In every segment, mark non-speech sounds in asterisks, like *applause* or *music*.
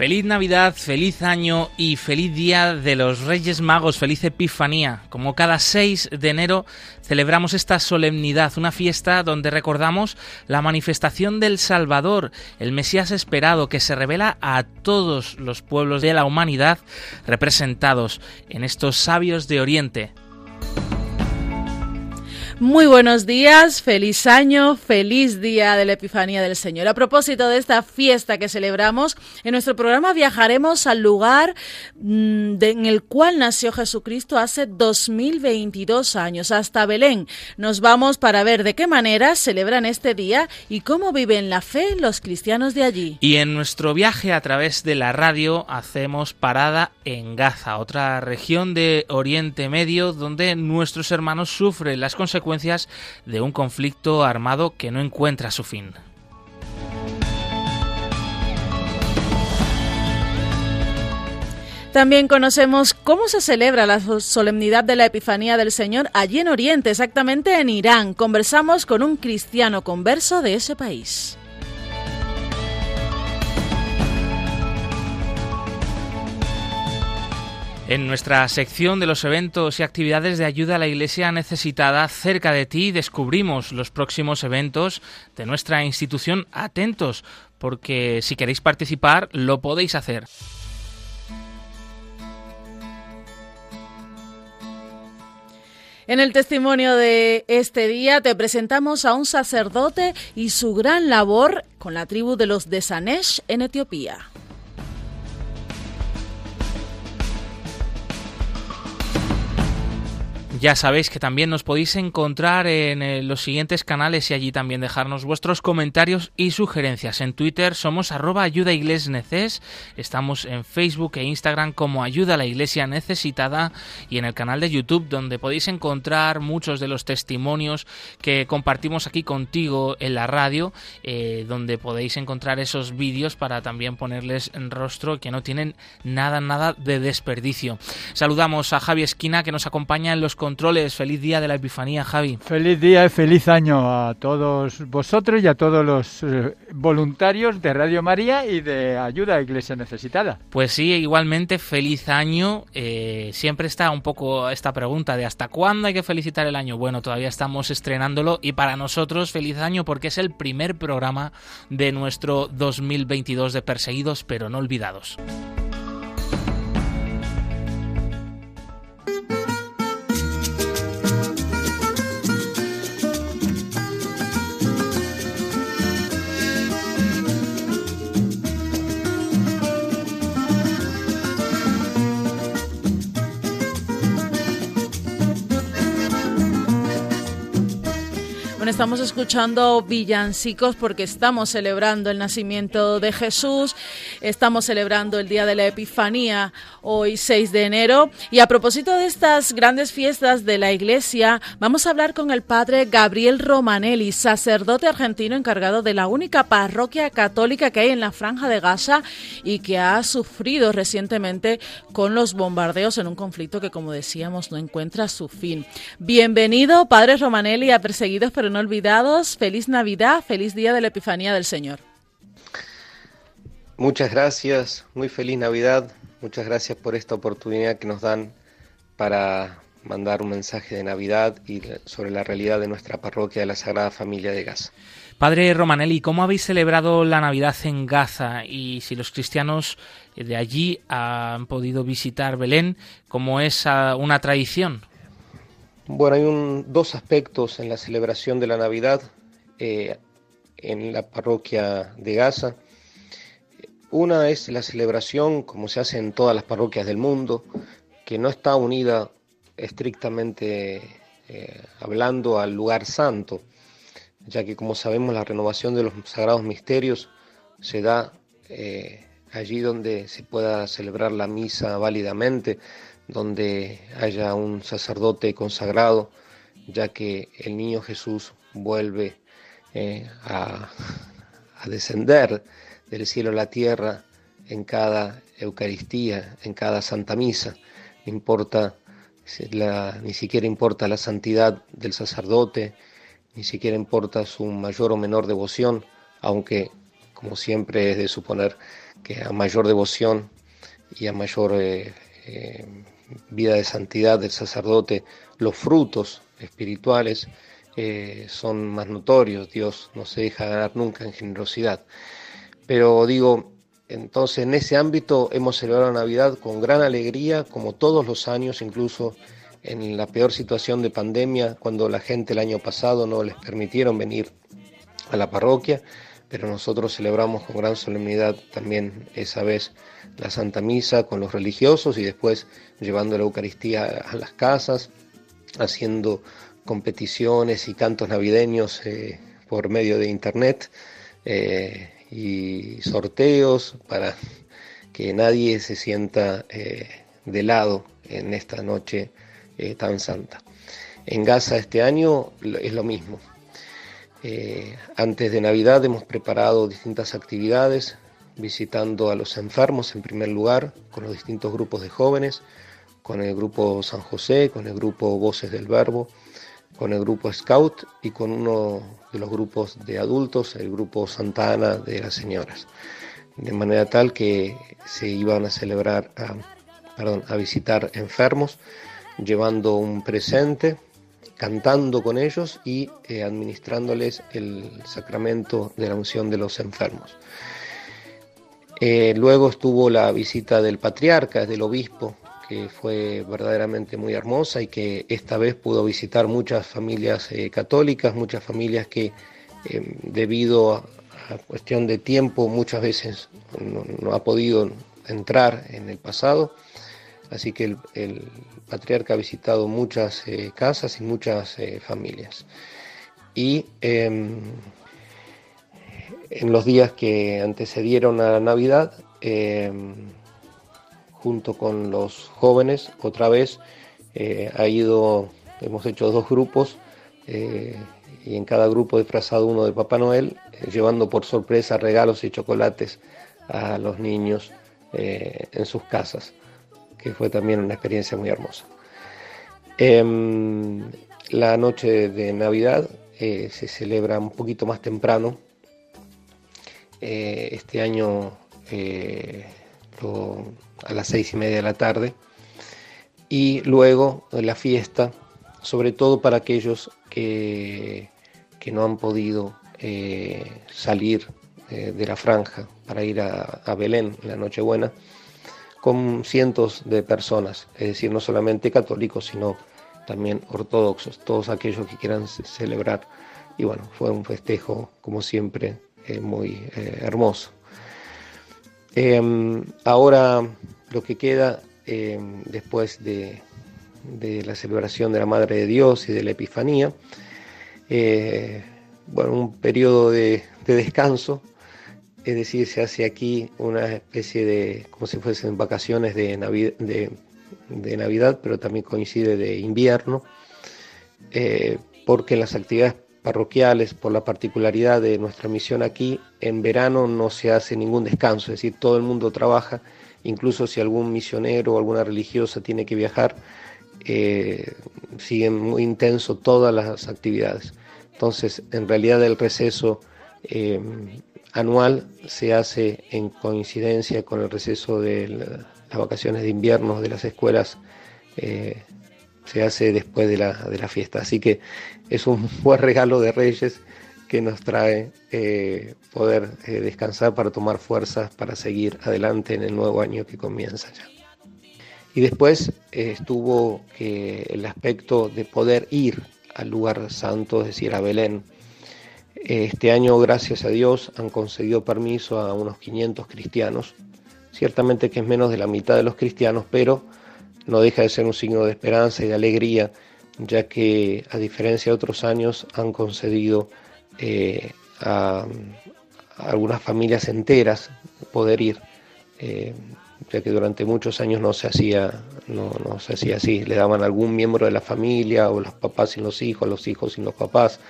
Feliz Navidad, feliz año y feliz día de los Reyes Magos, feliz Epifanía. Como cada 6 de enero celebramos esta solemnidad, una fiesta donde recordamos la manifestación del Salvador, el Mesías esperado que se revela a todos los pueblos de la humanidad representados en estos sabios de Oriente. Muy buenos días, feliz año, feliz día de la Epifanía del Señor. A propósito de esta fiesta que celebramos, en nuestro programa viajaremos al lugar mm, en el cual nació Jesucristo hace 2022 años, hasta Belén. Nos vamos para ver de qué manera celebran este día y cómo viven la fe los cristianos de allí. Y en nuestro viaje a través de la radio hacemos parada en Gaza, otra región de Oriente Medio donde nuestros hermanos sufren las consecuencias de un conflicto armado que no encuentra su fin. También conocemos cómo se celebra la solemnidad de la Epifanía del Señor allí en Oriente, exactamente en Irán. Conversamos con un cristiano converso de ese país. En nuestra sección de los eventos y actividades de ayuda a la Iglesia necesitada cerca de ti descubrimos los próximos eventos de nuestra institución. Atentos, porque si queréis participar lo podéis hacer. En el testimonio de este día te presentamos a un sacerdote y su gran labor con la tribu de los de Sanesh en Etiopía. Ya sabéis que también nos podéis encontrar en eh, los siguientes canales y allí también dejarnos vuestros comentarios y sugerencias. En Twitter somos arroba ayuda neces, estamos en Facebook e Instagram como ayuda a la iglesia necesitada y en el canal de YouTube donde podéis encontrar muchos de los testimonios que compartimos aquí contigo en la radio, eh, donde podéis encontrar esos vídeos para también ponerles en rostro que no tienen nada, nada de desperdicio. Saludamos a Javi Esquina que nos acompaña en los controles. Feliz día de la Epifanía, Javi. Feliz día y feliz año a todos vosotros y a todos los eh, voluntarios de Radio María y de Ayuda a Iglesia Necesitada. Pues sí, igualmente feliz año. Eh, siempre está un poco esta pregunta de hasta cuándo hay que felicitar el año. Bueno, todavía estamos estrenándolo y para nosotros feliz año porque es el primer programa de nuestro 2022 de Perseguidos pero no olvidados. Estamos escuchando villancicos porque estamos celebrando el nacimiento de Jesús, estamos celebrando el día de la Epifanía, hoy 6 de enero. Y a propósito de estas grandes fiestas de la Iglesia, vamos a hablar con el padre Gabriel Romanelli, sacerdote argentino encargado de la única parroquia católica que hay en la Franja de Gaza y que ha sufrido recientemente con los bombardeos en un conflicto que, como decíamos, no encuentra su fin. Bienvenido, padre Romanelli, a Perseguidos pero no olvidados. Feliz Navidad, feliz día de la Epifanía del Señor. Muchas gracias, muy feliz Navidad. Muchas gracias por esta oportunidad que nos dan para mandar un mensaje de Navidad y sobre la realidad de nuestra parroquia de la Sagrada Familia de Gaza. Padre Romanelli, ¿cómo habéis celebrado la Navidad en Gaza? Y si los cristianos de allí han podido visitar Belén, ¿cómo es una tradición? Bueno, hay dos aspectos en la celebración de la Navidad eh, en la parroquia de Gaza. Una es la celebración, como se hace en todas las parroquias del mundo, que no está unida estrictamente eh, hablando al lugar santo, ya que como sabemos la renovación de los sagrados misterios se da eh, allí donde se pueda celebrar la misa válidamente, donde haya un sacerdote consagrado, ya que el niño Jesús vuelve eh, a, descender del cielo a la tierra en cada Eucaristía, en cada Santa Misa. Importa, ni siquiera importa la santidad del sacerdote, ni siquiera importa su mayor o menor devoción, aunque, como siempre, es de suponer que a mayor devoción y a mayor eh, eh, vida de santidad del sacerdote, los frutos espirituales eh, son más notorios. Dios no se deja ganar nunca en generosidad. Pero digo, entonces en ese ámbito hemos celebrado Navidad con gran alegría, como todos los años, incluso en la peor situación de pandemia, cuando la gente el año pasado no les permitieron venir a la parroquia, pero nosotros celebramos con gran solemnidad también esa vez la Santa Misa con los religiosos y después llevando la Eucaristía a las casas, haciendo competiciones y cantos navideños eh, por medio de Internet eh, y sorteos para que nadie se sienta eh, de lado en esta noche tan santa. En Gaza este año es lo mismo. Antes de Navidad hemos preparado distintas actividades, visitando a los enfermos en primer lugar, con los distintos grupos de jóvenes, con el grupo San José, con el grupo Voces del Verbo, con el grupo Scout y con uno de los grupos de adultos, el grupo Santa Ana de las señoras. De manera tal que se iban a celebrar, perdón, a visitar enfermos, llevando un presente, cantando con ellos y eh, administrándoles el sacramento de la unción de los enfermos. Eh, luego estuvo la visita del patriarca, del obispo, que fue verdaderamente muy hermosa y que esta vez pudo visitar muchas familias eh, católicas, muchas familias que eh, debido a, cuestión de tiempo muchas veces no, ha podido entrar en el pasado. Así que el, patriarca ha visitado muchas eh, casas y muchas familias. Y em, en los días que antecedieron a la Navidad, em, junto con los jóvenes, otra vez eh, ha ido, hemos hecho dos grupos eh, y en cada grupo disfrazado uno de Papá Noel, eh, llevando por sorpresa regalos y chocolates a los niños en sus casas, que fue también una experiencia muy hermosa. Em, la noche de Navidad se celebra un poquito más temprano. este año a las seis y media de la tarde. Y luego la fiesta, sobre todo para aquellos que, que no han podido eh, salir eh, de la franja para ir a, Belén en la Nochebuena, con cientos de personas, es decir, no solamente católicos, sino también ortodoxos, todos aquellos que quieran celebrar. Y bueno, fue un festejo, como siempre, eh, muy hermoso. Em, ahora lo que queda em, después de, la celebración de la Madre de Dios y de la Epifanía, eh, bueno, un periodo de, descanso, es decir, se hace aquí una especie de, como si fuesen vacaciones de, de, Navidad, pero también coincide de invierno, eh, porque las actividades parroquiales, por la particularidad de nuestra misión aquí, en verano no se hace ningún descanso, es decir, todo el mundo trabaja, incluso si algún misionero o alguna religiosa tiene que viajar, eh, siguen muy intenso todas las actividades. Entonces, en realidad el receso eh, anual se hace en coincidencia con el receso de las vacaciones de invierno de las escuelas eh, se hace después de la, de la fiesta. Así que es un *laughs* buen regalo de Reyes que nos trae eh, poder eh, descansar para tomar fuerzas para seguir adelante en el nuevo año que comienza ya. Y después estuvo el aspecto de poder ir al lugar santo, es decir, a Belén. Este año, gracias a Dios, han concedido permiso a unos 500 cristianos. Ciertamente que es menos de la mitad de los cristianos, pero no deja de ser un signo de esperanza y de alegría, ya que a diferencia de otros años han concedido eh, a, algunas familias enteras poder ir, eh, ya que durante muchos años no se hacía, no, se hacía así, le daban a algún miembro de la familia o los papás sin los hijos, los hijos sin los papás,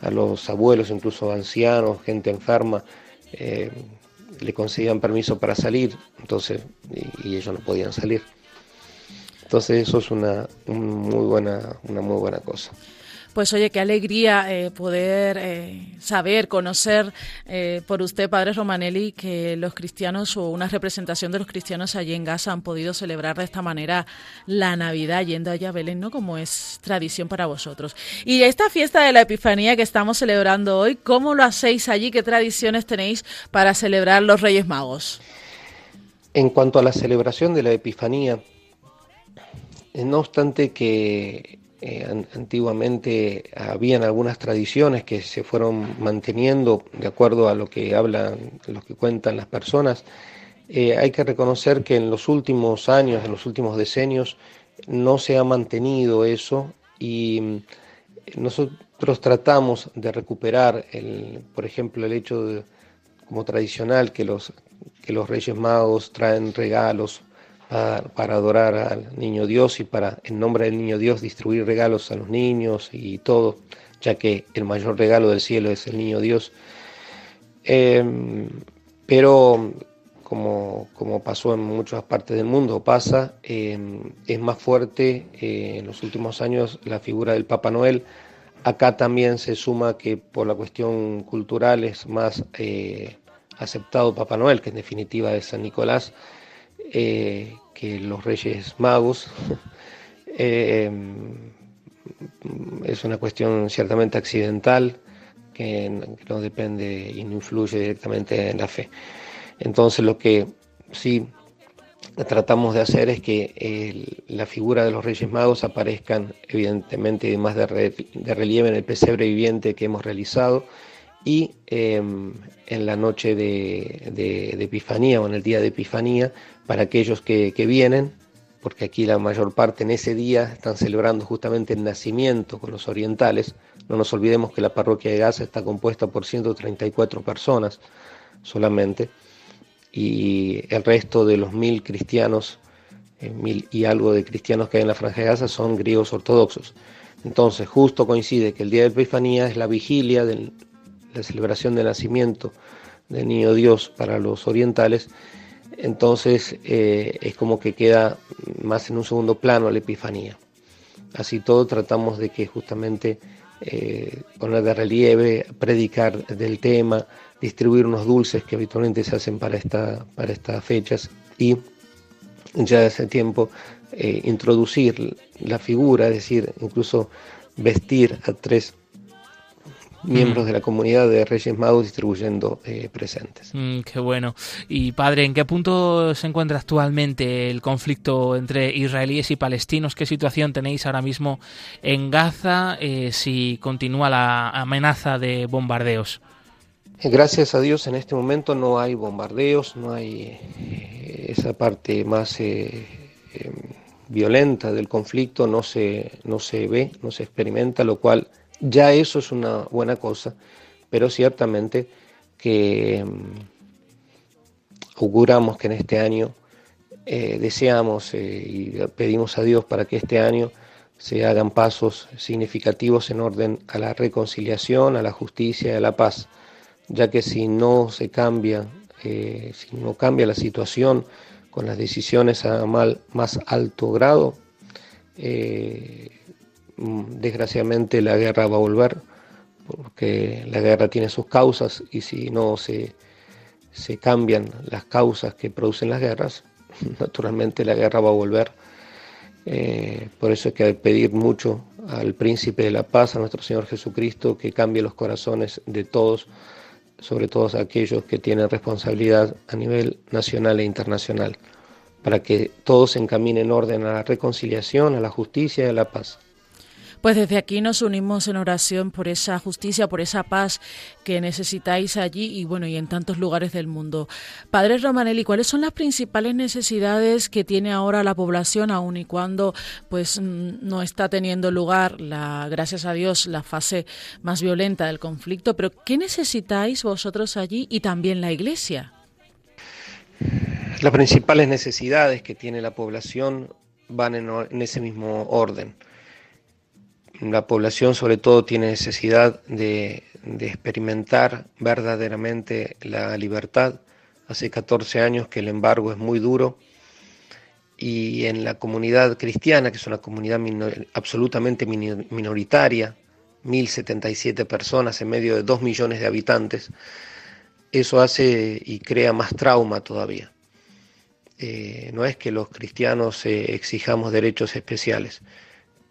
a los abuelos, incluso ancianos, gente enferma, eh, le concedían permiso para salir, entonces, y, ellos no podían salir. Entonces eso es una, muy buena, una muy buena cosa. Pues oye, qué alegría eh, poder eh, saber, conocer eh, por usted, Padre Romanelli, que los cristianos o una representación de los cristianos allí en Gaza han podido celebrar de esta manera la Navidad yendo allá a Belén, ¿no? Como es tradición para vosotros. Y esta fiesta de la Epifanía que estamos celebrando hoy, ¿cómo lo hacéis allí? ¿Qué tradiciones tenéis para celebrar los Reyes Magos? En cuanto a la celebración de la Epifanía, no obstante que eh, antiguamente habían algunas tradiciones que se fueron manteniendo de acuerdo a lo que hablan, lo que cuentan las personas. Eh, hay que reconocer que en los últimos años, en los últimos decenios, no se ha mantenido eso y mm, nosotros tratamos de recuperar, el, por ejemplo, el hecho de, como tradicional que los, que los Reyes Magos traen regalos para, adorar al niño Dios y para, en nombre del niño Dios, distribuir regalos a los niños y todo, ya que el mayor regalo del cielo es el niño Dios. Em, pero como, como, pasó en muchas partes del mundo, pasa, em, es más fuerte eh, en los últimos años la figura del Papa Noel. Acá también se suma que por la cuestión cultural es más eh, aceptado Papá Noel, que en definitiva es San Nicolás. Que los Reyes Magos. *laughs* Eh, es una cuestión ciertamente accidental que no depende y no influye directamente en la fe. Entonces lo que sí tratamos de hacer es que la figura de los Reyes Magos aparezcan evidentemente más de, relieve en el pesebre viviente que hemos realizado y em, en la noche de, Epifanía o en el día de Epifanía para aquellos que, vienen, porque aquí la mayor parte en ese día están celebrando justamente el nacimiento con los orientales. No nos olvidemos que la parroquia de Gaza está compuesta por 134 personas solamente, y el resto de los mil cristianos, eh, mil y algo de cristianos que hay en la Franja de Gaza son griegos ortodoxos. Entonces, justo coincide que el día de Epifanía es la vigilia de la celebración del nacimiento del niño Dios para los orientales entonces eh, es como que queda más en un segundo plano la Epifanía. Así todo tratamos de que justamente eh, poner de relieve, predicar del tema, distribuir unos dulces que habitualmente se hacen para, para estas fechas y ya de ese tiempo eh, introducir la figura, es decir, incluso vestir a tres miembros mm. de la comunidad de Reyes Magos distribuyendo eh, presentes. Mm, qué bueno. Y padre, ¿en qué punto se encuentra actualmente el conflicto entre israelíes y palestinos? ¿Qué situación tenéis ahora mismo en Gaza eh, si continúa la amenaza de bombardeos? Eh, gracias a Dios en este momento no hay bombardeos, no hay esa parte más violenta del conflicto, no se, no se ve, no se experimenta, lo cual ya eso es una buena cosa, pero ciertamente que mm, auguramos que en este año eh, deseamos eh, y pedimos a Dios para que este año se hagan pasos significativos en orden a la reconciliación, a la justicia y a la paz, ya que si no se cambia, eh, si no cambia la situación con las decisiones a más alto grado, desgraciadamente la guerra va a volver, porque la guerra tiene sus causas y si no se, se cambian las causas que producen las guerras, *laughs* naturalmente la guerra va a volver. Eh, por eso hay que pedir mucho al príncipe de la paz, a nuestro Señor Jesucristo, que cambie los corazones de todos, sobre todo aquellos que tienen responsabilidad a nivel nacional e internacional, para que todos se encaminen en orden a la reconciliación, a la justicia y a la paz. Pues desde aquí nos unimos en oración por esa justicia, por esa paz que necesitáis allí y bueno, y en tantos lugares del mundo. Padre Romanelli, ¿cuáles son las principales necesidades que tiene ahora la población aun y cuando pues no está teniendo lugar la gracias a Dios la fase más violenta del conflicto, pero qué necesitáis vosotros allí y también la Iglesia? Las principales necesidades que tiene la población van en ese mismo orden la población sobre todo tiene necesidad de, experimentar verdaderamente la libertad. Hace 14 años que el embargo es muy duro y en la comunidad cristiana, que es una comunidad absolutamente minoritaria, 1.077 personas en medio de 2 millones de habitantes, eso hace y crea más trauma todavía. Eh, no es que los cristianos eh, exijamos derechos especiales,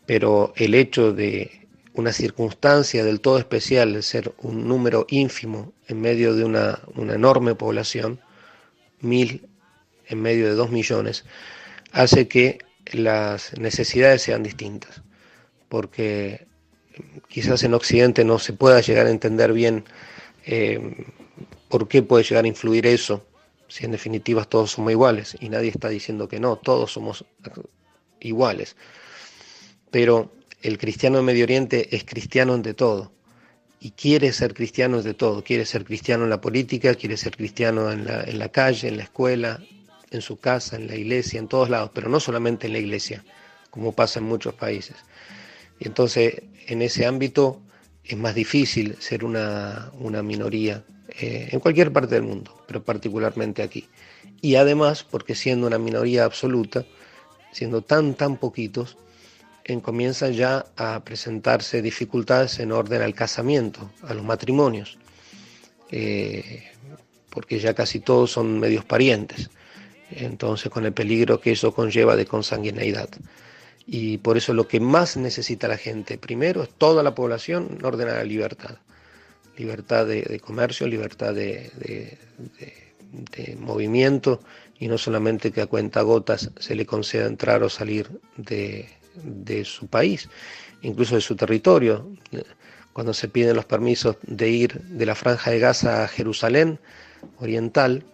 pero el hecho de una circunstancia del todo especial, de ser un número ínfimo en medio de una, enorme población, mil en medio de dos millones, hace que las necesidades sean distintas, porque quizás en Occidente no se pueda llegar a entender bien eh, por qué puede llegar a influir eso, si en definitiva todos somos iguales, y nadie está diciendo que no, todos somos iguales pero el cristiano de Medio Oriente es cristiano ante todo y quiere ser cristiano de todo, quiere ser cristiano en la política, quiere ser cristiano en la, en la calle, en la escuela, en su casa, en la iglesia, en todos lados, pero no solamente en la iglesia, como pasa en muchos países. Y entonces, en ese ámbito es más difícil ser una, minoría eh, en cualquier parte del mundo, pero particularmente aquí. Y además, porque siendo una minoría absoluta, siendo tan, tan poquitos, comienzan ya a presentarse dificultades en orden al casamiento, a los matrimonios, eh, porque ya casi todos son medios parientes, entonces con el peligro que eso conlleva de consanguineidad. Y por eso lo que más necesita la gente, primero, es toda la población en orden a la libertad. Libertad de, comercio, libertad de, de movimiento y no solamente que a cuenta gotas se le conceda entrar o salir de, de su país, incluso de su territorio. Cuando se piden los permisos de ir de la franja de Gaza a Jerusalén oriental,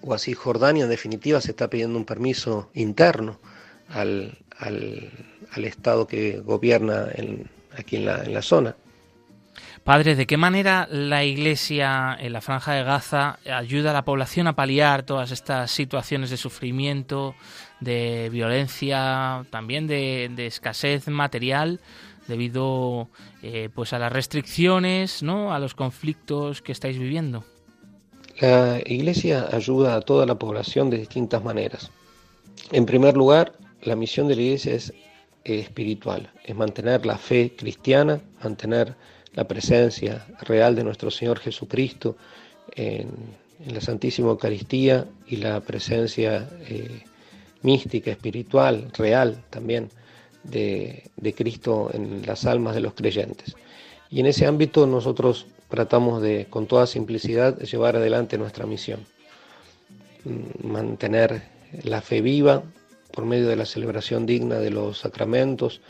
o así Jordania, en definitiva, se está pidiendo un permiso interno al, Estado que gobierna aquí en la, en la zona. Padre, ¿de qué manera la Iglesia en la Franja de Gaza ayuda a la población a paliar todas estas situaciones de sufrimiento, de violencia, también de, escasez material debido eh, pues a las restricciones, ¿no? a los conflictos que estáis viviendo? La Iglesia ayuda a toda la población de distintas maneras. En primer lugar, la misión de la Iglesia es espiritual, es mantener la fe cristiana, mantener la presencia real de nuestro Señor Jesucristo en, la Santísima Eucaristía y la presencia eh, mística, espiritual, real también de, Cristo en las almas de los creyentes. Y en ese ámbito nosotros tratamos de, con toda simplicidad, llevar adelante nuestra misión. Mm, mantener la fe viva por medio de la celebración digna de los sacramentos,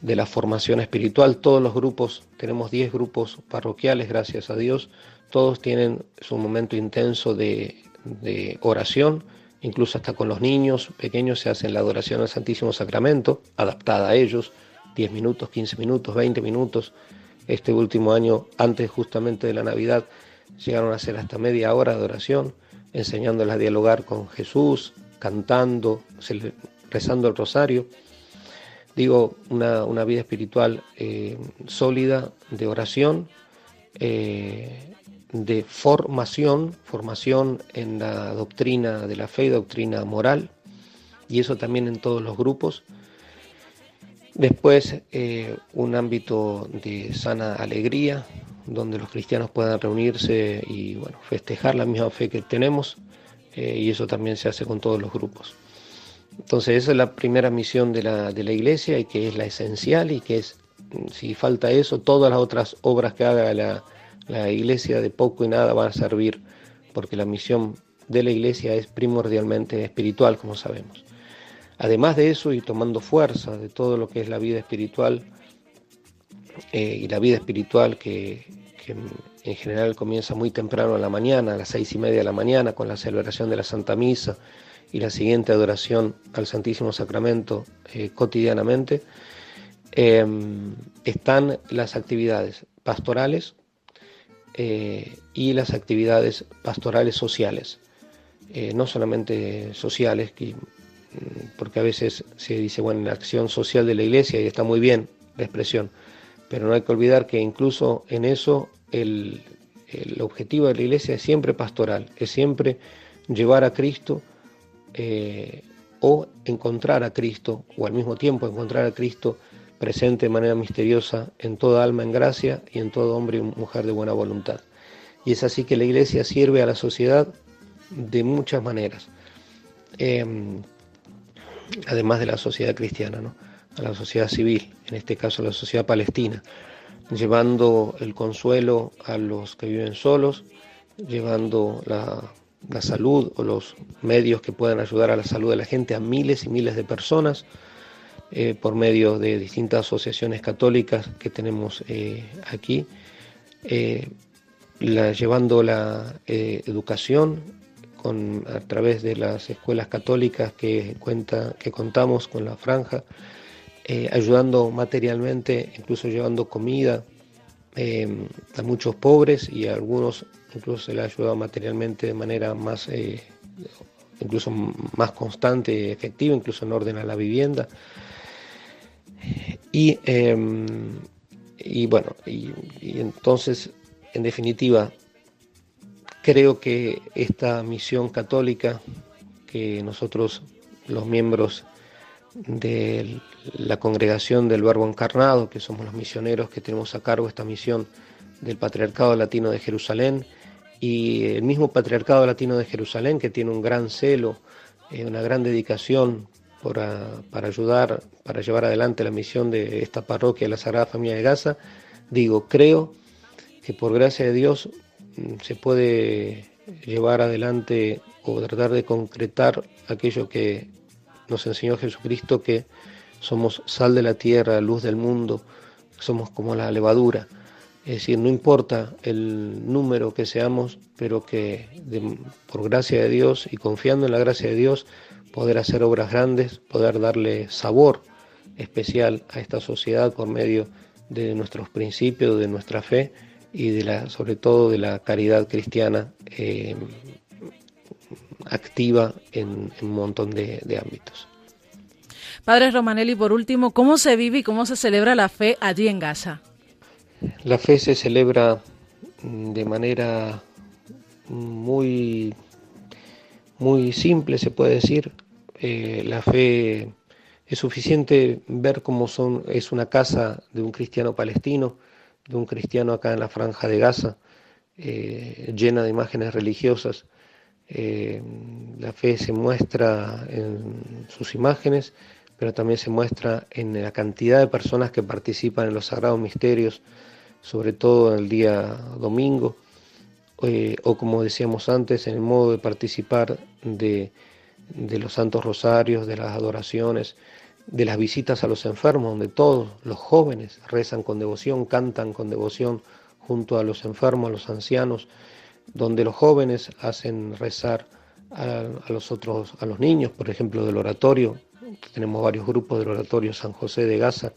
de la formación espiritual. Todos los grupos, tenemos 10 grupos parroquiales, gracias a Dios, todos tienen su momento intenso de, de oración incluso hasta con los niños pequeños se hace la adoración al Santísimo Sacramento, adaptada a ellos, 10 minutos, 15 minutos, 20 minutos. Este último año, antes justamente de la Navidad, llegaron a hacer hasta media hora de oración, enseñándoles a dialogar con Jesús, cantando, rezando el rosario. Digo, una, vida espiritual eh, sólida de oración, eh, de formación, formación en la doctrina de la fe y doctrina moral, y eso también en todos los grupos. Después, eh, un ámbito de sana alegría, donde los cristianos puedan reunirse y bueno, festejar la misma fe que tenemos, eh, y eso también se hace con todos los grupos. Entonces, esa es la primera misión de la, de la iglesia y que es la esencial y que es, si falta eso, todas las otras obras que haga la, la iglesia de poco y nada va a servir porque la misión de la iglesia es primordialmente espiritual, como sabemos. Además de eso, y tomando fuerza de todo lo que es la vida espiritual, eh, y la vida espiritual que, en general comienza muy temprano en la mañana, a las seis y media de la mañana, con la celebración de la Santa Misa y la siguiente adoración al Santísimo Sacramento eh, cotidianamente, em, están las actividades pastorales eh, y las actividades pastorales sociales. no solamente sociales, Mm, porque a veces se dice, bueno, la acción social de la iglesia, y está muy bien la expresión, pero no hay que olvidar que incluso en eso el, objetivo de la iglesia es siempre pastoral, es siempre llevar a Cristo eh, o encontrar a Cristo, o al mismo tiempo encontrar a Cristo presente de manera misteriosa en toda alma en gracia y en todo hombre y mujer de buena voluntad. Y es así que la iglesia sirve a la sociedad de muchas maneras. Em, además de la sociedad cristiana, ¿no? a la sociedad civil, en este caso la sociedad palestina, llevando el consuelo a los que viven solos, llevando la, salud o los medios que puedan ayudar a la salud de la gente a miles y miles de personas eh, por medio de distintas asociaciones católicas que tenemos eh, aquí, eh, llevando la educación a través de las escuelas católicas que, cuenta, que contamos con la franja, ayudando materialmente, incluso llevando comida a muchos pobres y a algunos incluso se les ha ayudado materialmente de manera más, incluso más constante y efectiva, incluso en orden a la vivienda. Y, y bueno, y entonces, en definitiva, Creo que esta misión católica que nosotros, los miembros de la congregación del Verbo Encarnado, que somos los misioneros que tenemos a cargo esta misión del Patriarcado Latino de Jerusalén, y el mismo Patriarcado Latino de Jerusalén, que tiene un gran celo, eh, una gran dedicación para, ayudar, para llevar adelante la misión de esta parroquia la Sagrada Familia de Gaza, digo, creo que por gracia de Dios se puede llevar adelante o tratar de concretar aquello que nos enseñó Jesucristo, que somos sal de la tierra, luz del mundo, somos como la levadura. Es decir, no importa el número que seamos, pero que por gracia de Dios y confiando en la gracia de Dios, poder hacer obras grandes, poder darle sabor especial a esta sociedad por medio de nuestros principios, de nuestra fe y de la, sobre todo de la caridad cristiana eh, activa en, un montón de, ámbitos. Padre Romanelli, por último, ¿cómo se vive y cómo se celebra la fe allí en Gaza? La fe se celebra de manera muy, muy simple, se puede decir. Eh, la fe es suficiente ver cómo son, es una casa de un cristiano palestino, de un cristiano acá en la franja de Gaza, eh, llena de imágenes religiosas. Eh, la fe se muestra en sus imágenes, pero también se muestra en la cantidad de personas que participan en los sagrados misterios, sobre todo en el día domingo, eh, o como decíamos antes, en el modo de participar de, los santos rosarios, de las adoraciones, de las visitas a los enfermos, donde todos los jóvenes rezan con devoción, cantan con devoción junto a los enfermos, a los ancianos, donde los jóvenes hacen rezar a, los otros, a los niños, por ejemplo, del oratorio. Tenemos varios grupos del oratorio San José de Gaza.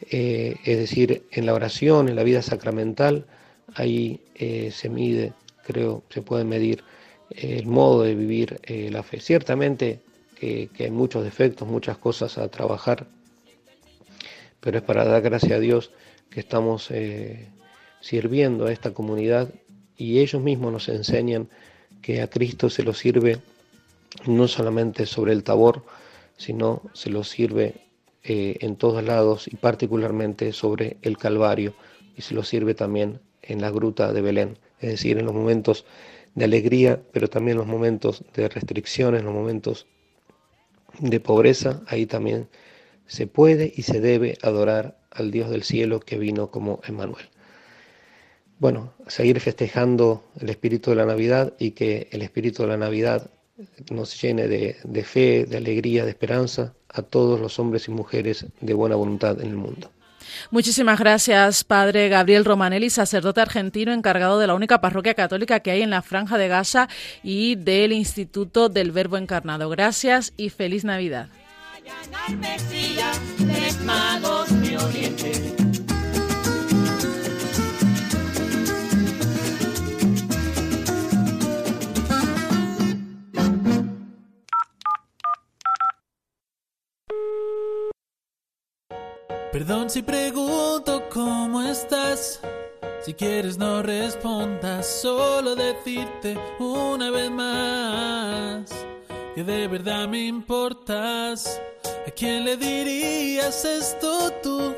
Eh, es decir, en la oración, en la vida sacramental, ahí eh, se mide, creo, se puede medir el modo de vivir eh, la fe. Ciertamente que, hay muchos defectos, muchas cosas a trabajar, pero es para dar gracias a Dios que estamos eh, sirviendo a esta comunidad y ellos mismos nos enseñan que a Cristo se lo sirve no solamente sobre el tabor, sino se lo sirve eh, en todos lados y particularmente sobre el Calvario y se lo sirve también en la gruta de Belén, es decir, en los momentos de alegría, pero también en los momentos de restricciones, los momentos de pobreza, ahí también se puede y se debe adorar al Dios del cielo que vino como Emmanuel. Bueno, seguir festejando el espíritu de la Navidad y que el espíritu de la Navidad nos llene de, fe, de alegría, de esperanza a todos los hombres y mujeres de buena voluntad en el mundo. Muchísimas gracias, Padre Gabriel Romanelli, sacerdote argentino encargado de la única parroquia católica que hay en la Franja de Gaza y del Instituto del Verbo Encarnado. Gracias y feliz Navidad. Perdón si pregunto cómo estás. Si quieres no respondas, solo decirte una vez más que de verdad me importas. ¿A quién le dirías esto tú?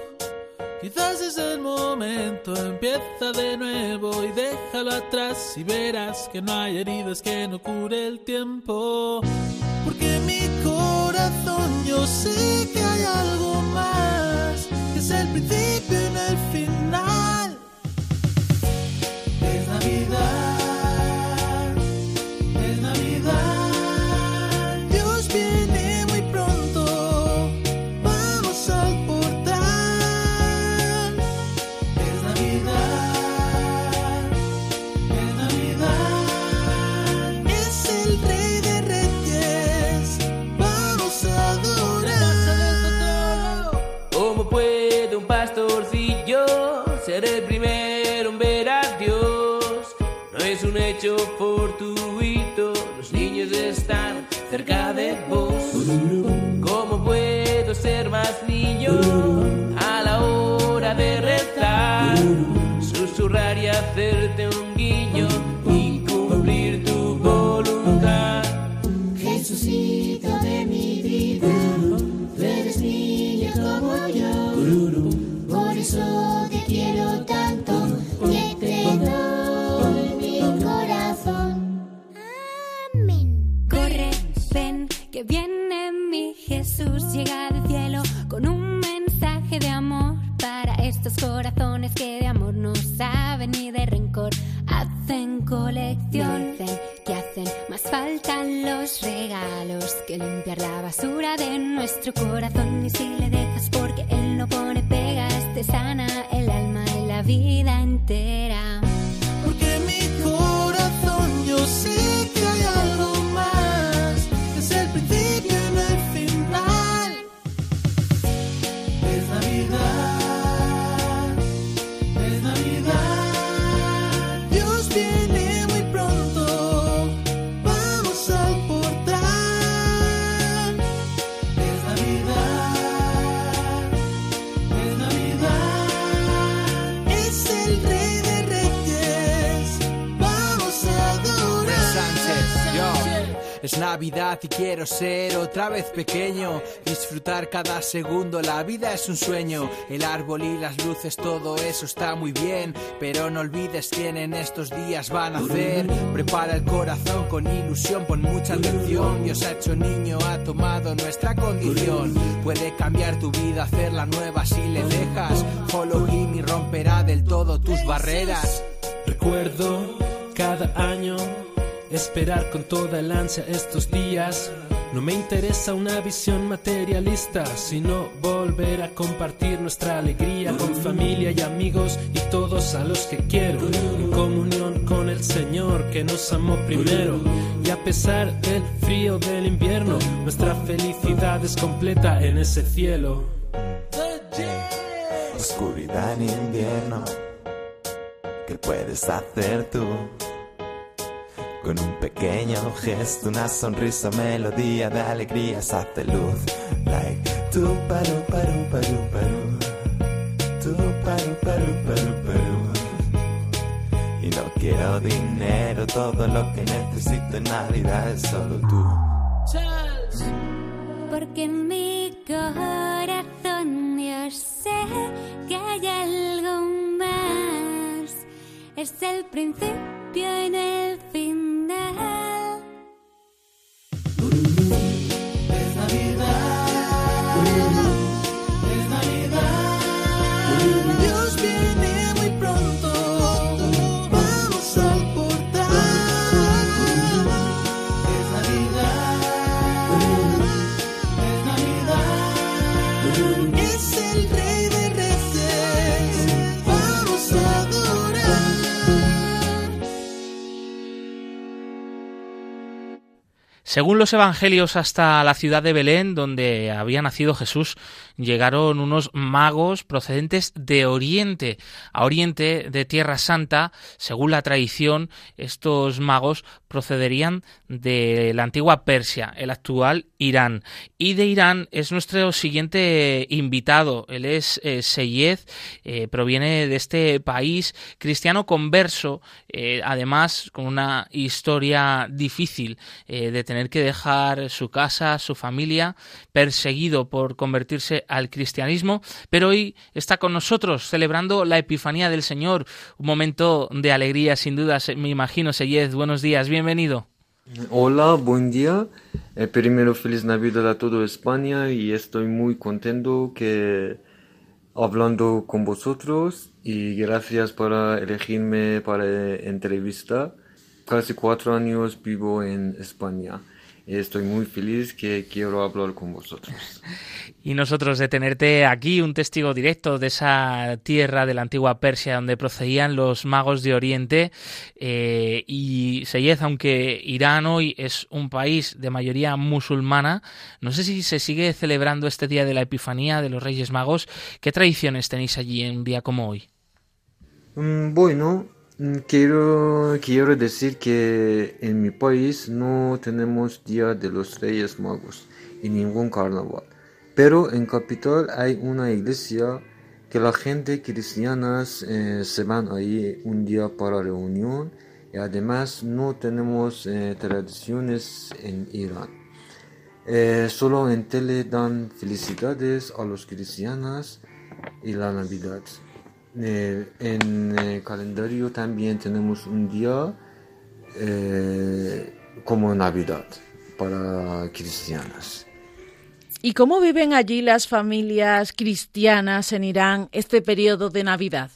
Quizás es el momento, empieza de nuevo y déjalo atrás y verás que no hay heridas que no cure el tiempo. Porque mi corazón yo sé que hay algo más, que es el ¿Cómo puedo ser más niño a la hora de rezar? Susurrar y hacerte un guiño nuestro corazón. Y quiero ser otra vez pequeño, disfrutar cada segundo, la vida es un sueño, el árbol y las luces, todo eso está muy bien, pero no olvides quién en estos días van a hacer, prepara el corazón con ilusión, pon mucha atención, Dios ha hecho niño, ha tomado nuestra condición, puede cambiar tu vida, hacerla nueva si le dejas, follow him romperá del todo tus barreras. Recuerdo cada año esperar con toda el ansia estos días. No me interesa una visión materialista, sino volver a compartir nuestra alegría con familia y amigos y todos a los que quiero, en comunión con el Señor que nos amó primero. Y a pesar del frío del invierno, nuestra felicidad es completa en ese cielo. Oscuridad en invierno, ¿qué puedes hacer tú? Con un pequeño gesto, una sonrisa, melodía de alegría se hace luz. Like tu paru paru paru paru, tu paru paru paru paru. Y no quiero dinero, todo lo que necesito en Navidad es solo tú. Porque en mi corazón yo sé que hay algo más. Es el principio y no el final. Según los evangelios, hasta la ciudad de Belén, donde había nacido Jesús, llegaron unos magos procedentes de Oriente, a Oriente de Tierra Santa. Según la tradición, estos magos procederían de la antigua Persia, el actual Irán. Y de Irán es nuestro siguiente invitado. Él es eh, Seyed, eh, proviene de este país cristiano converso, eh, además con una historia difícil de tener que dejar su casa, su familia, perseguido por convertirse al cristianismo, pero hoy está con nosotros celebrando la Epifanía del Señor, un momento de alegría sin duda, me imagino, Seyed, buenos días, bienvenido. Hola, buen día. Eh, primero, feliz Navidad a toda España y estoy muy contento que hablando con vosotros y gracias por elegirme para entrevista. Casi cuatro años vivo en España estoy muy feliz que quiero hablar con vosotros. *laughs* Y nosotros de tenerte aquí, un testigo directo de esa tierra de la antigua Persia donde procedían los magos de Oriente. Eh, y Seyed, aunque Irán hoy es un país de mayoría musulmana, no sé si se sigue celebrando este día de la Epifanía de los Reyes Magos. ¿Qué tradiciones tenéis allí en un día como hoy? Mm, bueno, quiero, quiero decir que en mi país no tenemos Día de los Reyes Magos y ningún carnaval. Pero en Capital hay una iglesia que la gente cristiana eh, se van ahí un día para reunión y además no tenemos eh, tradiciones en Irán. Eh, solo en tele dan felicidades a los cristianos y la Navidad. Eh, en el calendario también tenemos un día eh, como Navidad para cristianas. ¿Y cómo viven allí las familias cristianas en Irán este periodo de Navidad?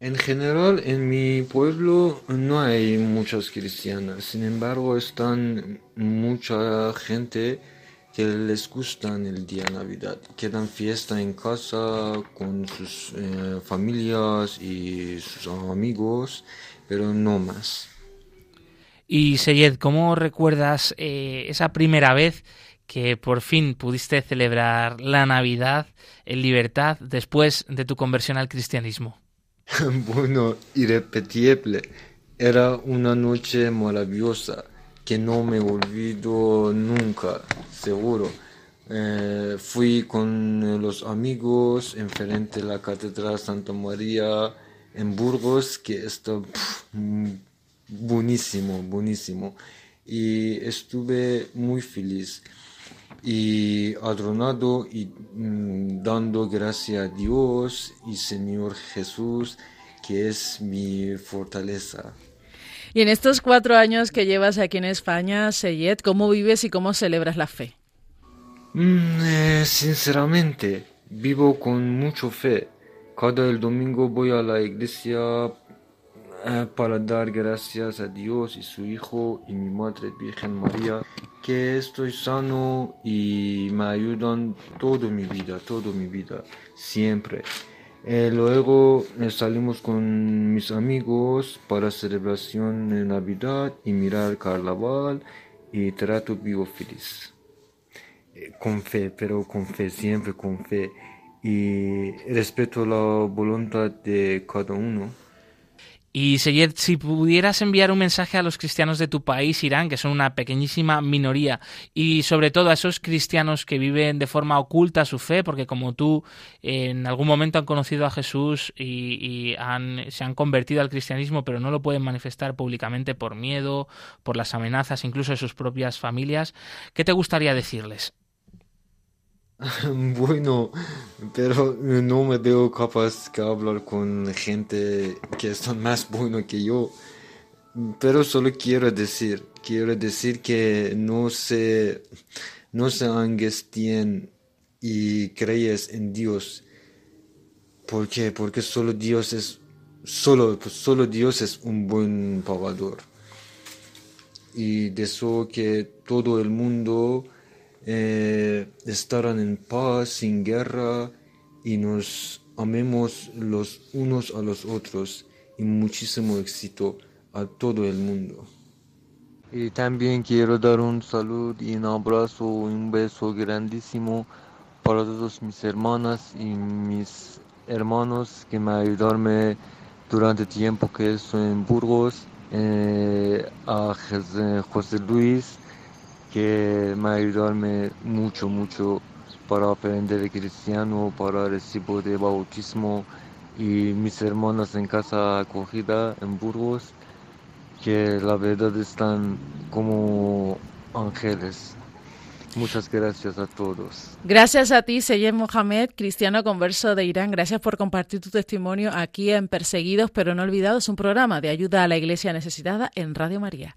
En general, en mi pueblo no hay muchas cristianas, sin embargo, están mucha gente que les gustan el día de Navidad. Quedan fiesta en casa con sus eh, familias y sus amigos, pero no más. Y Seyed, ¿cómo recuerdas eh, esa primera vez que por fin pudiste celebrar la Navidad en libertad después de tu conversión al cristianismo? *laughs* bueno, irrepetible. Era una noche maravillosa que no me olvido nunca, seguro. Eh, fui con los amigos enfrente de la Catedral Santa María en Burgos, que está buenísimo, buenísimo. Y estuve muy feliz y adronado y mm, dando gracias a Dios y Señor Jesús, que es mi fortaleza. Y en estos cuatro años que llevas aquí en España, Seyed, ¿cómo vives y cómo celebras la fe? Mm, eh, sinceramente, vivo con mucha fe. Cada el domingo voy a la iglesia eh, para dar gracias a Dios y su Hijo y mi Madre Virgen María, que estoy sano y me ayudan toda mi vida, toda mi vida, siempre. Eh, luego eh, salimos con mis amigos para celebración de Navidad y mirar carnaval y trato vivo feliz. Eh, con fe, pero con fe, siempre con fe. Y respeto la voluntad de cada uno. Y Seyed, si pudieras enviar un mensaje a los cristianos de tu país, Irán, que son una pequeñísima minoría, y sobre todo a esos cristianos que viven de forma oculta su fe, porque como tú en algún momento han conocido a Jesús y, se han convertido al cristianismo, pero no lo pueden manifestar públicamente por miedo, por las amenazas incluso de sus propias familias, ¿qué te gustaría decirles? *laughs* Bueno, pero no me veo capaz de hablar con gente que son más buenos que yo. Pero solo quiero decir, quiero decir que no se, no se angustien y crees en Dios. ¿Por qué? Porque solo Dios es, solo, solo Dios es un buen pagador. Y de eso que todo el mundo eh, estarán en paz, sin guerra y nos amemos los unos a los otros y muchísimo éxito a todo el mundo. Y también quiero dar un saludo y un abrazo, un beso grandísimo para todos mis hermanas y mis hermanos que me ayudaron durante el tiempo que estoy en Burgos, eh, a José Luis, que me ayudaron mucho, mucho para aprender cristiano, para recibo de bautismo y mis hermanas en casa acogida en Burgos, que la verdad están como ángeles. Muchas gracias a todos. Gracias a ti, Seyed Mohamed, cristiano converso de Irán. Gracias por compartir tu testimonio aquí en Perseguidos pero no olvidados, un programa de ayuda a la iglesia necesitada en Radio María.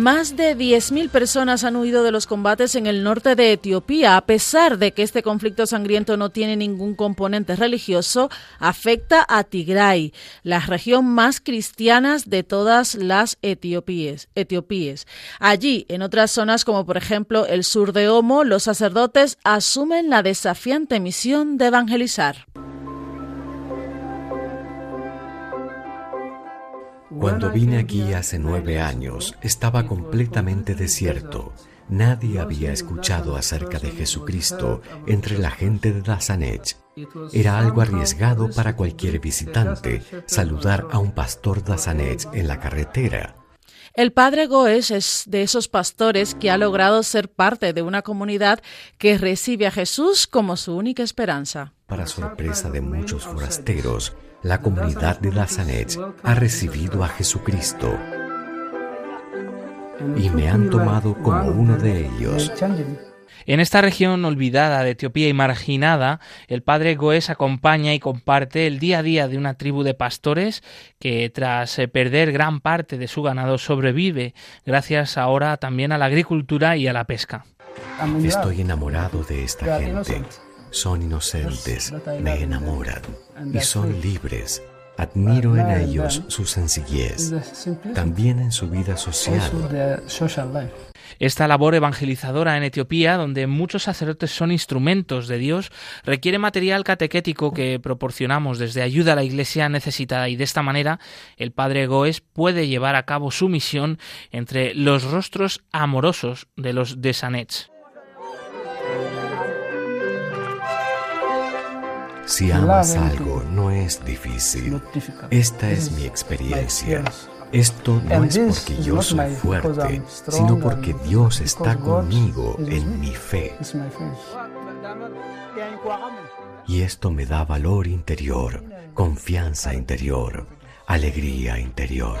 Más de 10.000 personas han huido de los combates en el norte de Etiopía, a pesar de que este conflicto sangriento no tiene ningún componente religioso, afecta a Tigray, la región más cristiana de todas las Etiopíes. Etiopíes. Allí, en otras zonas como por ejemplo el sur de Omo, los sacerdotes asumen la desafiante misión de evangelizar. Cuando vine aquí hace nueve años, estaba completamente desierto. Nadie había escuchado acerca de Jesucristo entre la gente de Dasanech. Era algo arriesgado para cualquier visitante saludar a un pastor Dasanech en la carretera. El padre Goes es de esos pastores que ha logrado ser parte de una comunidad que recibe a Jesús como su única esperanza. Para sorpresa de muchos forasteros, la comunidad de Dasanech ha recibido a Jesucristo y me han tomado como uno de ellos. En esta región olvidada de Etiopía y marginada, el padre Goes acompaña y comparte el día a día de una tribu de pastores que tras eh, perder gran parte de su ganado sobrevive gracias ahora también a la agricultura y a la pesca. Estoy enamorado de esta gente. Son inocentes, me enamoran y son libres. Admiro en ellos su sencillez, también en su vida social. Esta labor evangelizadora en Etiopía, donde muchos sacerdotes son instrumentos de Dios, requiere material catequético que proporcionamos desde ayuda a la iglesia necesitada y de esta manera el padre Goes puede llevar a cabo su misión entre los rostros amorosos de los desanets. Si amas algo, no es difícil. Esta es mi experiencia. Esto no es porque yo soy fuerte, sino porque Dios está conmigo en mi fe. Y esto me da valor interior, confianza interior, alegría interior.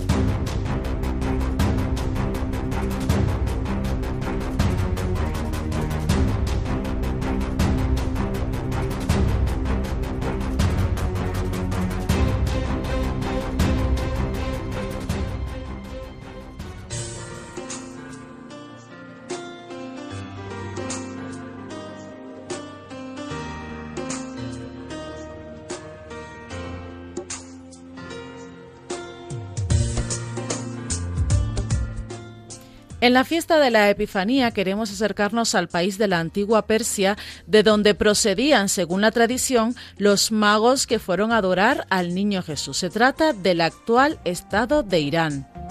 En la fiesta de la Epifanía queremos acercarnos al país de la antigua Persia, de donde procedían, según la tradición, los magos que fueron a adorar al niño Jesús. Se trata del actual estado de Irán.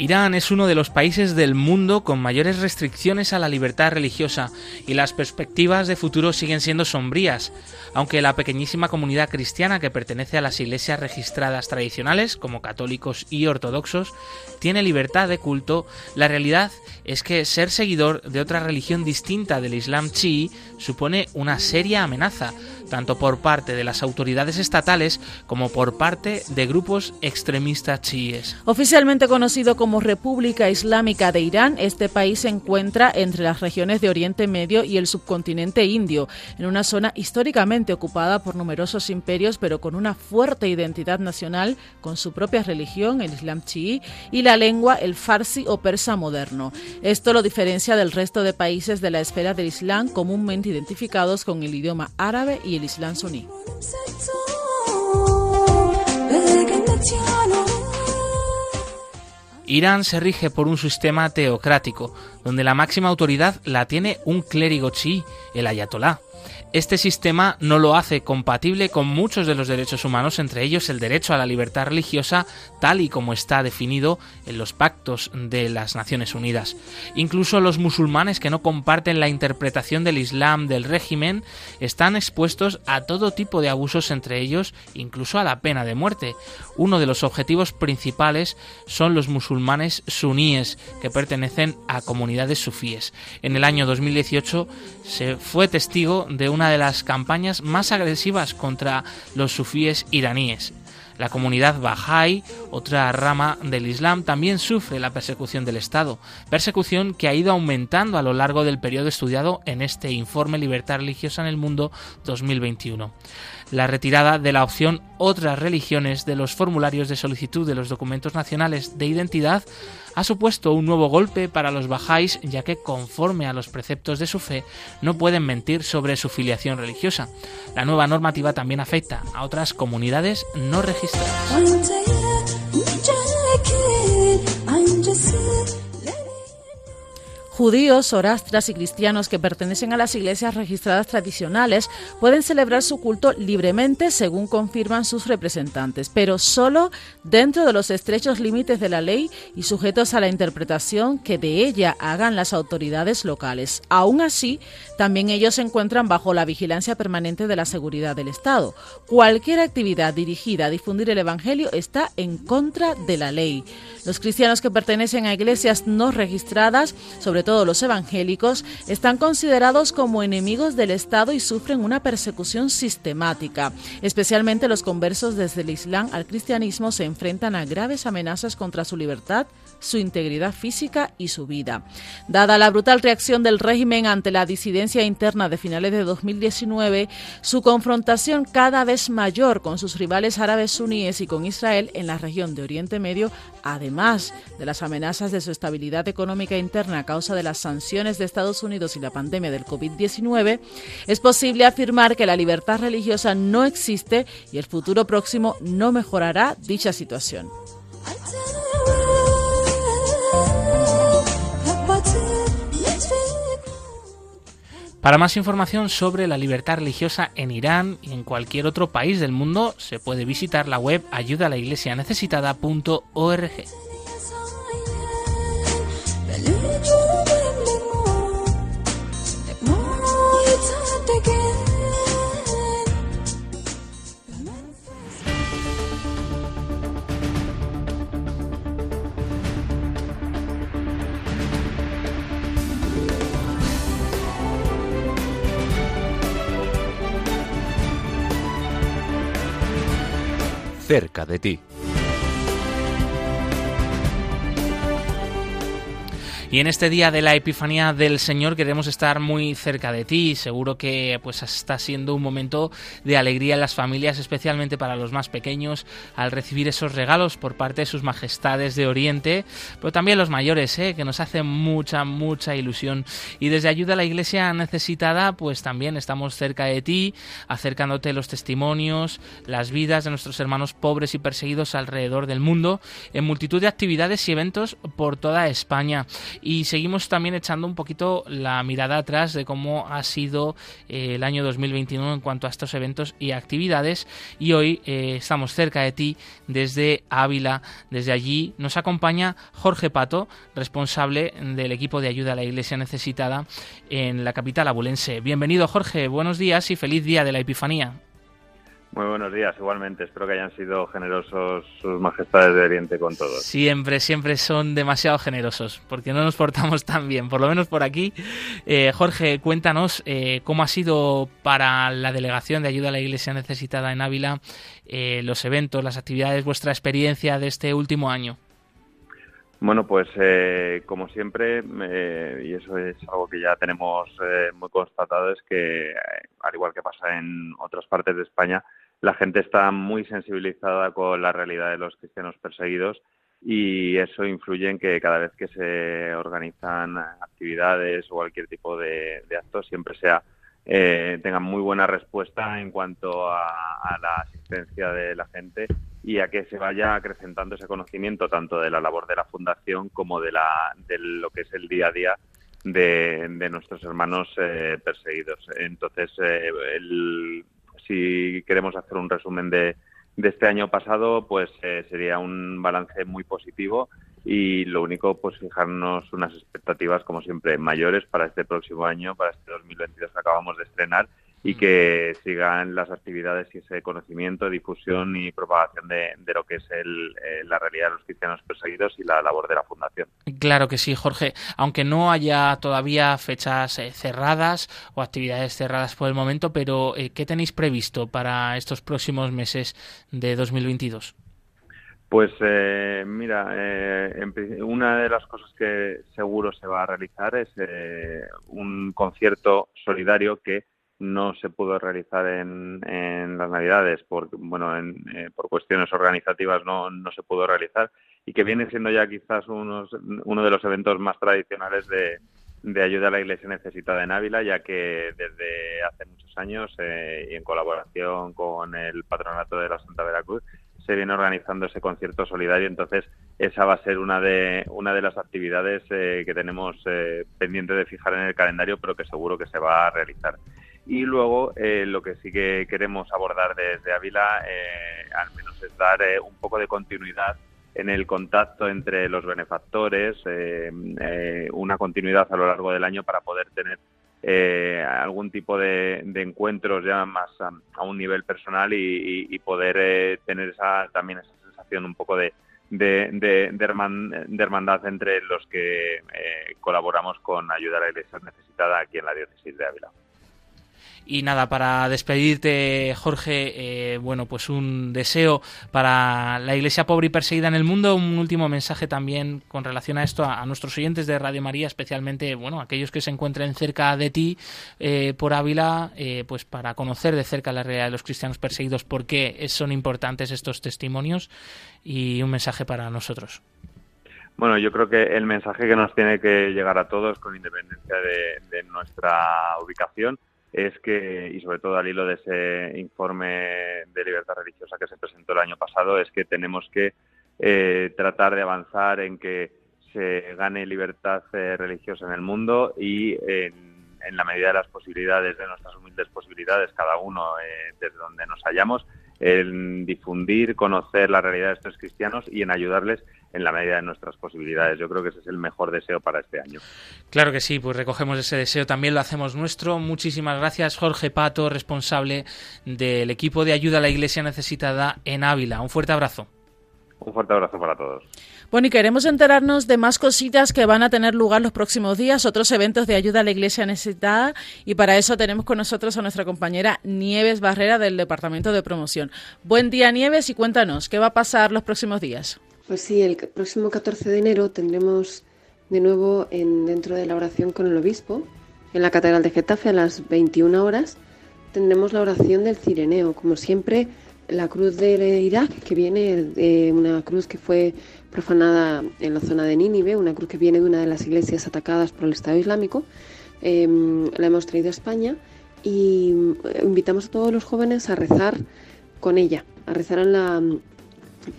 Irán es uno de los países del mundo con mayores restricciones a la libertad religiosa y las perspectivas de futuro siguen siendo sombrías. Aunque la pequeñísima comunidad cristiana que pertenece a las iglesias registradas tradicionales, como católicos y ortodoxos, tiene libertad de culto, la realidad es que ser seguidor de otra religión distinta del Islam chií supone una seria amenaza, tanto por parte de las autoridades estatales como por parte de grupos extremistas chiíes. Oficialmente conocido como República Islámica de Irán, este país se encuentra entre las regiones de Oriente Medio y el subcontinente indio, en una zona históricamente ocupada por numerosos imperios, pero con una fuerte identidad nacional, con su propia religión, el Islam chií, y la lengua, el farsi o persa moderno. Esto lo diferencia del resto de países de la esfera del Islam comúnmente identificados con el idioma árabe y el Islam suní. Irán se rige por un sistema teocrático, donde la máxima autoridad la tiene un clérigo chií, el ayatolá. Este sistema no lo hace compatible con muchos de los derechos humanos, entre ellos el derecho a la libertad religiosa, tal y como está definido en los pactos de las Naciones Unidas. Incluso los musulmanes que no comparten la interpretación del Islam del régimen están expuestos a todo tipo de abusos, entre ellos incluso a la pena de muerte. Uno de los objetivos principales son los musulmanes suníes, que pertenecen a comunidades sufíes. En el año 2018 se fue testigo de una de las campañas más agresivas contra los sufíes iraníes. La comunidad Bahá'í, otra rama del Islam, también sufre la persecución del Estado, persecución que ha ido aumentando a lo largo del periodo estudiado en este informe Libertad Religiosa en el Mundo 2021 la retirada de la opción otras religiones de los formularios de solicitud de los documentos nacionales de identidad ha supuesto un nuevo golpe para los bajáis ya que conforme a los preceptos de su fe no pueden mentir sobre su filiación religiosa. La nueva normativa también afecta a otras comunidades no registradas. Judíos, orastras y cristianos que pertenecen a las iglesias registradas tradicionales pueden celebrar su culto libremente según confirman sus representantes, pero solo dentro de los estrechos límites de la ley y sujetos a la interpretación que de ella hagan las autoridades locales. Aún así, también ellos se encuentran bajo la vigilancia permanente de la seguridad del Estado. Cualquier actividad dirigida a difundir el Evangelio está en contra de la ley. Los cristianos que pertenecen a iglesias no registradas, sobre todo los evangélicos, están considerados como enemigos del Estado y sufren una persecución sistemática. Especialmente los conversos desde el Islam al cristianismo se enfrentan a graves amenazas contra su libertad, su integridad física y su vida. Dada la brutal reacción del régimen ante la disidencia interna de finales de 2019, su confrontación cada vez mayor con sus rivales árabes suníes y con Israel en la región de Oriente Medio, además de las amenazas de su estabilidad económica interna a causa de las sanciones de Estados Unidos y la pandemia del COVID-19, es posible afirmar que la libertad religiosa no existe y el futuro próximo no mejorará dicha situación. Para más información sobre la libertad religiosa en Irán y en cualquier otro país del mundo, se puede visitar la web ayudalaiglesianecesitada.org. cerca de ti. Y en este día de la Epifanía del Señor queremos estar muy cerca de ti. Seguro que pues está siendo un momento de alegría en las familias, especialmente para los más pequeños, al recibir esos regalos por parte de sus majestades de Oriente, pero también los mayores, ¿eh? que nos hacen mucha, mucha ilusión. Y desde Ayuda a la Iglesia Necesitada, pues también estamos cerca de ti, acercándote los testimonios, las vidas de nuestros hermanos pobres y perseguidos alrededor del mundo, en multitud de actividades y eventos por toda España y seguimos también echando un poquito la mirada atrás de cómo ha sido eh, el año 2021 en cuanto a estos eventos y actividades y hoy eh, estamos cerca de ti desde Ávila, desde allí nos acompaña Jorge Pato, responsable del equipo de ayuda a la Iglesia necesitada en la capital abulense. Bienvenido Jorge, buenos días y feliz día de la Epifanía. Muy buenos días, igualmente. Espero que hayan sido generosos sus majestades de Oriente con todos. Siempre, siempre son demasiado generosos, porque no nos portamos tan bien, por lo menos por aquí. Eh, Jorge, cuéntanos eh, cómo ha sido para la Delegación de Ayuda a la Iglesia Necesitada en Ávila eh, los eventos, las actividades, vuestra experiencia de este último año. Bueno, pues como siempre, y eso es algo que ya tenemos muy constatado, es que, al igual que pasa en otras partes de España, la gente está muy sensibilizada con la realidad de los cristianos perseguidos y eso influye en que cada vez que se organizan actividades o cualquier tipo de, actos siempre sea eh, tengan muy buena respuesta en cuanto a, la asistencia de la gente y a que se vaya acrecentando ese conocimiento tanto de la labor de la fundación como de, la, de lo que es el día a día de, nuestros hermanos eh, perseguidos. Entonces, eh, el, si queremos hacer un resumen de, este año pasado, pues eh, sería un balance muy positivo y lo único, pues fijarnos unas expectativas, como siempre, mayores para este próximo año, para este 2022 que acabamos de estrenar y que sigan las actividades y ese conocimiento, difusión y propagación de, lo que es el, eh, la realidad de los cristianos perseguidos y la labor de la Fundación. Claro que sí, Jorge. Aunque no haya todavía fechas eh, cerradas o actividades cerradas por el momento, pero eh, ¿qué tenéis previsto para estos próximos meses de 2022? Pues mira, una de las cosas que seguro se va a realizar es un concierto solidario que no se pudo realizar en, en las Navidades por, bueno, eh, por cuestiones organizativas no, no se pudo realizar y que viene siendo ya quizás unos, uno de los eventos más tradicionales de, de ayuda a la Iglesia necesitada en Ávila, ya que desde hace muchos años eh, y en colaboración con el Patronato de la Santa Veracruz se viene organizando ese concierto solidario. Entonces, esa va a ser una de, una de las actividades eh, que tenemos pendiente de fijar en el calendario, pero que seguro que se va a realizar. Y luego eh, lo que sí que queremos abordar desde Ávila, eh, al menos es dar eh, un poco de continuidad en el contacto entre los benefactores, una continuidad a lo largo del año para poder tener algún tipo de, encuentros ya más a, un nivel personal y, poder tener esa también esa sensación un poco de, de, hermandad entre los que colaboramos con ayuda a la iglesia necesitada aquí en la diócesis de Ávila. Y nada, para despedirte, Jorge, eh, bueno, pues un deseo para la iglesia pobre y perseguida en el mundo, un último mensaje también con relación a esto a, nuestros oyentes de Radio María, especialmente, bueno, aquellos que se encuentren cerca de ti eh, por Ávila, eh, pues para conocer de cerca la realidad de los cristianos perseguidos, por qué son importantes estos testimonios y un mensaje para nosotros. Bueno, yo creo que el mensaje que nos tiene que llegar a todos, con independencia de nuestra ubicación, es que, y sobre todo al hilo de ese informe de libertad religiosa que se presentó el año pasado, es que tenemos que eh, tratar de avanzar en que se gane libertad eh, religiosa en el mundo y en, la medida de las posibilidades, de nuestras humildes posibilidades, cada uno eh, desde donde nos hallamos, en difundir, conocer la realidad de estos cristianos y en ayudarles en la medida de nuestras posibilidades. Yo creo que ese es el mejor deseo para este año. Claro que sí, pues recogemos ese deseo, también lo hacemos nuestro. Muchísimas gracias, Jorge Pato, responsable del equipo de ayuda a la Iglesia necesitada en Ávila. Un fuerte abrazo. Un fuerte abrazo para todos. Bueno, y queremos enterarnos de más cositas que van a tener lugar los próximos días, otros eventos de ayuda a la Iglesia necesitada, y para eso tenemos con nosotros a nuestra compañera Nieves Barrera del Departamento de Promoción. Buen día, Nieves, y cuéntanos, ¿qué va a pasar los próximos días? Pues sí, el próximo 14 de enero tendremos de nuevo en, dentro de la oración con el obispo, en la Catedral de Getafe a las 21 horas, tendremos la oración del Cireneo, como siempre la cruz de Irak, que viene de una cruz que fue profanada en la zona de Nínive, una cruz que viene de una de las iglesias atacadas por el Estado Islámico, em, la hemos traído a España y eh, invitamos a todos los jóvenes a rezar con ella, a rezar en la,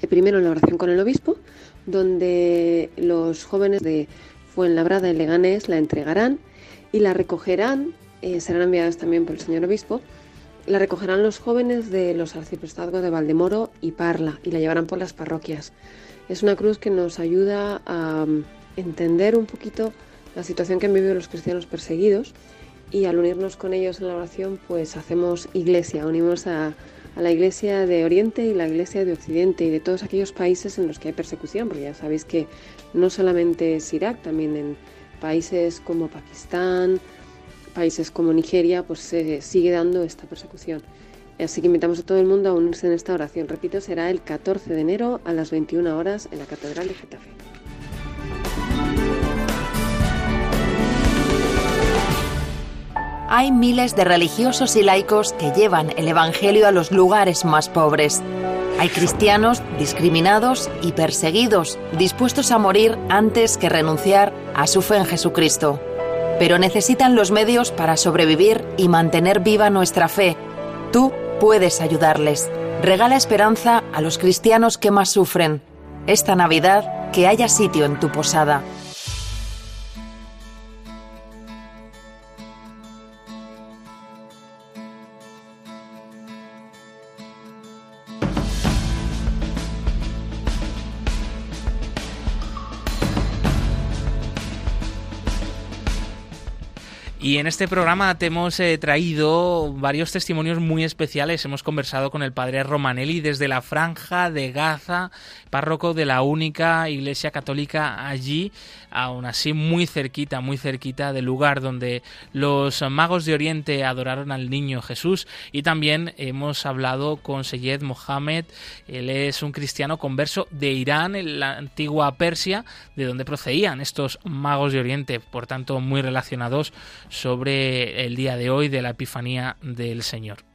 eh, primero en la oración con el obispo, donde los jóvenes de Fuenlabrada y Leganés la entregarán y la recogerán, eh, serán enviadas también por el señor obispo, la recogerán los jóvenes de los arciprestazgos de Valdemoro y Parla y la llevarán por las parroquias. Es una cruz que nos ayuda a mm, entender un poquito la situación que han vivido los cristianos perseguidos y al unirnos con ellos en la oración pues hacemos iglesia, unimos a, a la iglesia de Oriente y la iglesia de Occidente y de todos aquellos países en los que hay persecución, porque ya sabéis que no solamente es Irak, también en países como Pakistán, países como Nigeria, pues se sigue dando esta persecución. Así que invitamos a todo el mundo a unirse en esta oración. Repito, será el 14 de enero a las 21 horas en la Catedral de Getafe. Hay miles de religiosos y laicos que llevan el Evangelio a los lugares más pobres. Hay cristianos discriminados y perseguidos, dispuestos a morir antes que renunciar a su fe en Jesucristo. Pero necesitan los medios para sobrevivir y mantener viva nuestra fe. Tú puedes ayudarles. Regala esperanza a los cristianos que más sufren. Esta Navidad, que haya sitio en tu posada. Y en este programa te hemos eh, traído varios testimonios muy especiales. Hemos conversado con el padre Romanelli desde la Franja de Gaza, párroco de la única iglesia católica allí, aún así muy cerquita, muy cerquita del lugar donde los magos de Oriente adoraron al niño Jesús. Y también hemos hablado con Seyed Mohammed, él es un cristiano converso de Irán, en la antigua Persia, de donde procedían estos magos de Oriente, por tanto muy relacionados sobre el día de hoy de la Epifanía del Señor.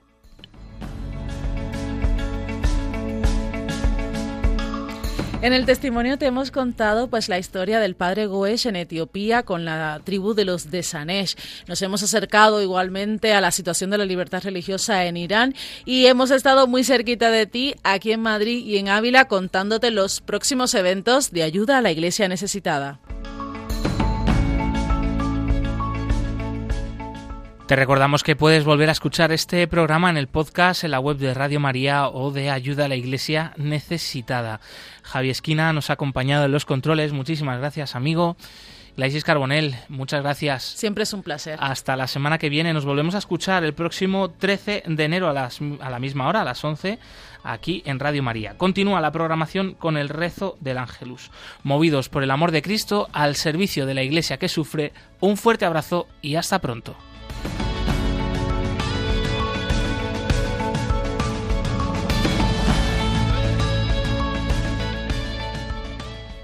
En el testimonio te hemos contado pues la historia del padre Goesh en Etiopía con la tribu de los de Sanesh. Nos hemos acercado igualmente a la situación de la libertad religiosa en Irán y hemos estado muy cerquita de ti aquí en Madrid y en Ávila contándote los próximos eventos de ayuda a la iglesia necesitada. Te recordamos que puedes volver a escuchar este programa en el podcast en la web de Radio María o de Ayuda a la Iglesia Necesitada. Javi Esquina nos ha acompañado en los controles. Muchísimas gracias, amigo. Laisis Carbonel, muchas gracias. Siempre es un placer. Hasta la semana que viene. Nos volvemos a escuchar el próximo 13 de enero a, las, a la misma hora, a las 11, aquí en Radio María. Continúa la programación con el rezo del Ángelus. Movidos por el amor de Cristo al servicio de la Iglesia que sufre, un fuerte abrazo y hasta pronto.